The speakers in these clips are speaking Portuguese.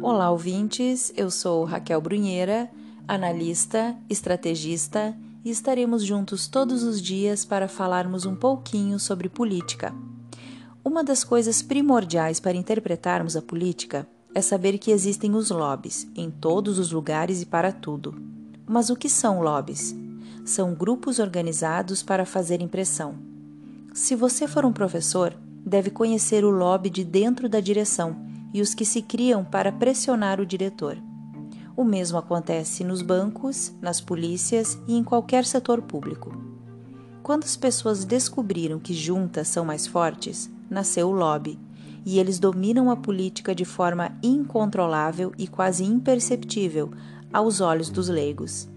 Olá, ouvintes. Eu sou Raquel Brunheira, analista, estrategista, e estaremos juntos todos os dias para falarmos um pouquinho sobre política. Uma das coisas primordiais para interpretarmos a política é saber que existem os lobbies em todos os lugares e para tudo. Mas o que são lobbies? São grupos organizados para fazer impressão. Se você for um professor, deve conhecer o lobby de dentro da direção e os que se criam para pressionar o diretor. O mesmo acontece nos bancos, nas polícias e em qualquer setor público. Quando as pessoas descobriram que juntas são mais fortes, nasceu o lobby, e eles dominam a política de forma incontrolável e quase imperceptível aos olhos dos leigos.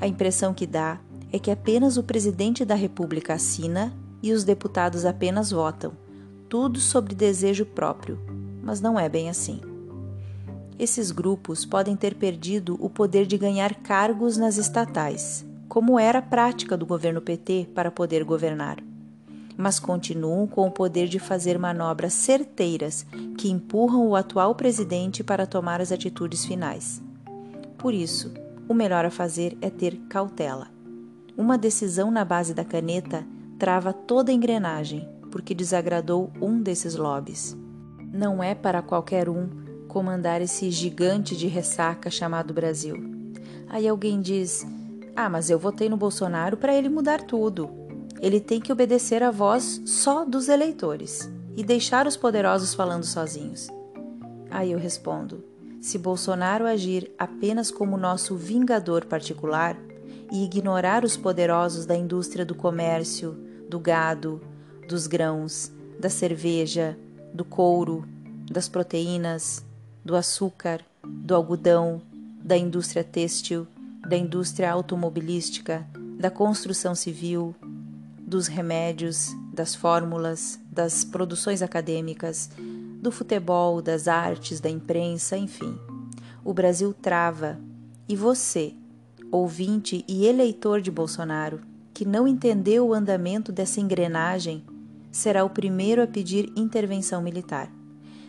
A impressão que dá é que apenas o presidente da República assina e os deputados apenas votam, tudo sobre desejo próprio, mas não é bem assim. Esses grupos podem ter perdido o poder de ganhar cargos nas estatais, como era a prática do governo PT para poder governar, mas continuam com o poder de fazer manobras certeiras que empurram o atual presidente para tomar as atitudes finais. Por isso, o melhor a fazer é ter cautela. Uma decisão na base da caneta trava toda a engrenagem, porque desagradou um desses lobbies. Não é para qualquer um comandar esse gigante de ressaca chamado Brasil. Aí alguém diz: Ah, mas eu votei no Bolsonaro para ele mudar tudo. Ele tem que obedecer à voz só dos eleitores e deixar os poderosos falando sozinhos. Aí eu respondo: se Bolsonaro agir apenas como nosso vingador particular e ignorar os poderosos da indústria do comércio, do gado, dos grãos, da cerveja, do couro, das proteínas, do açúcar, do algodão, da indústria têxtil, da indústria automobilística, da construção civil, dos remédios, das fórmulas, das produções acadêmicas, do futebol, das artes, da imprensa, enfim. O Brasil trava e você, ouvinte e eleitor de Bolsonaro, que não entendeu o andamento dessa engrenagem, será o primeiro a pedir intervenção militar,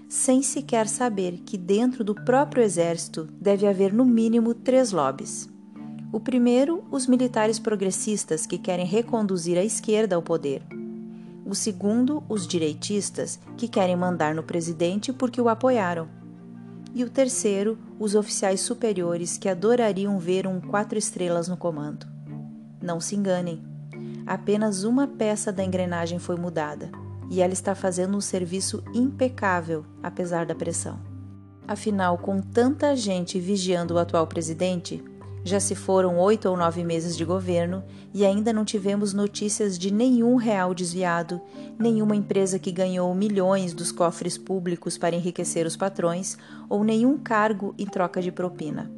sem sequer saber que dentro do próprio exército deve haver no mínimo três lobbies. O primeiro, os militares progressistas que querem reconduzir a esquerda ao poder. O segundo, os direitistas que querem mandar no presidente porque o apoiaram. E o terceiro, os oficiais superiores que adorariam ver um quatro estrelas no comando. Não se enganem, apenas uma peça da engrenagem foi mudada e ela está fazendo um serviço impecável, apesar da pressão. Afinal, com tanta gente vigiando o atual presidente, já se foram oito ou nove meses de governo e ainda não tivemos notícias de nenhum real desviado, nenhuma empresa que ganhou milhões dos cofres públicos para enriquecer os patrões ou nenhum cargo em troca de propina.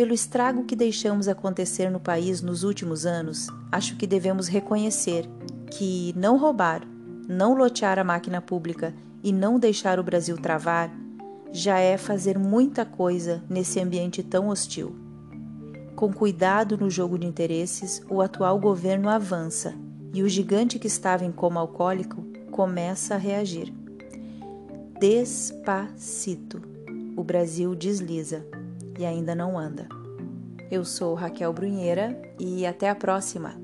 Pelo estrago que deixamos acontecer no país nos últimos anos, acho que devemos reconhecer que não roubar, não lotear a máquina pública e não deixar o Brasil travar já é fazer muita coisa nesse ambiente tão hostil. Com cuidado no jogo de interesses, o atual governo avança e o gigante que estava em coma alcoólico começa a reagir. Despacito. O Brasil desliza e ainda não anda. Eu sou Raquel Brunheira e até a próxima!